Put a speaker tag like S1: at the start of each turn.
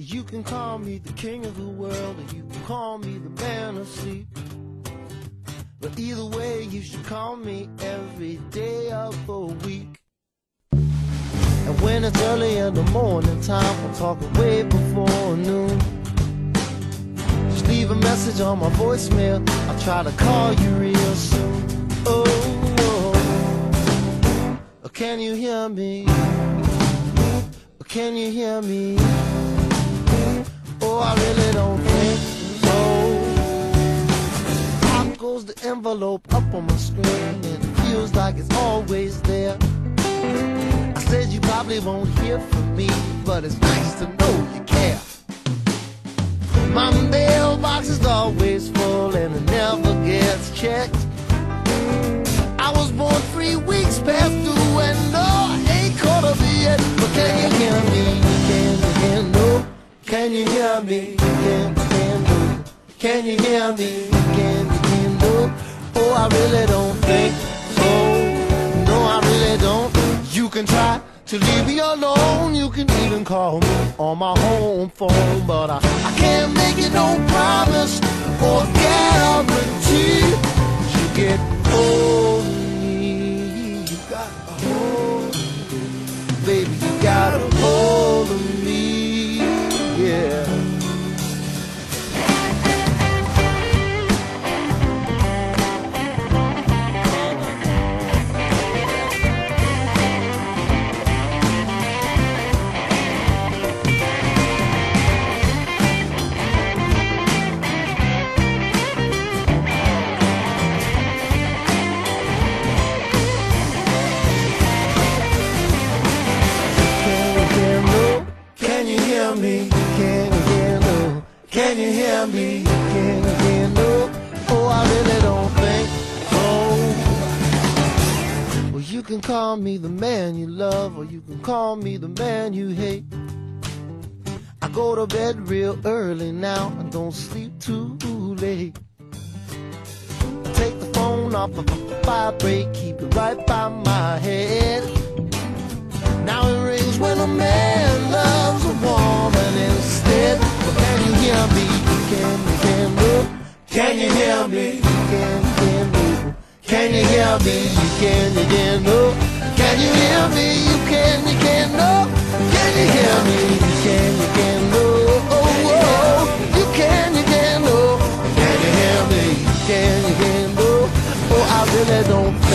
S1: You can call me the king of the world, or you can call me the man of sleep. But either way, you should call me every day of the week. And when it's early in the morning time, we're talking way before noon. Just leave a message on my voicemail. I'll try to call you real soon. Oh, oh. Oh, can you hear me? Can you hear me? I really don't think so. Pop goes the envelope up on my screen, and it feels like it's always there. I said you probably won't hear from me, but it's nice to know you care. My mailbox is always full and it never gets checked. I was born three weeks past me? Can you hear no? Can you hear me? Can no? Oh, I really don't think so. No, I really don't. You can try to leave me alone. You can even call me on my home phone, but I, I can't make you no promise or guarantee. You get hold of me. You got a hold of me. Baby, you got Can you hear me? Can you hear no? Oh, I really don't think so. Well, you can call me the man you love, or you can call me the man you hate. I go to bed real early now and don't sleep too late. Take the phone off of vibrate, keep it right by my head. Now it rings when a man loves Can you hear me? You can, hear me. Can you hear me? You can, you can, no. Can you hear me? You can, you can, no. Can you hear me? You can, you can, no. Oh, oh. You can, you can, no. Can you hear me? Can, you can, no. Oh, I really don't.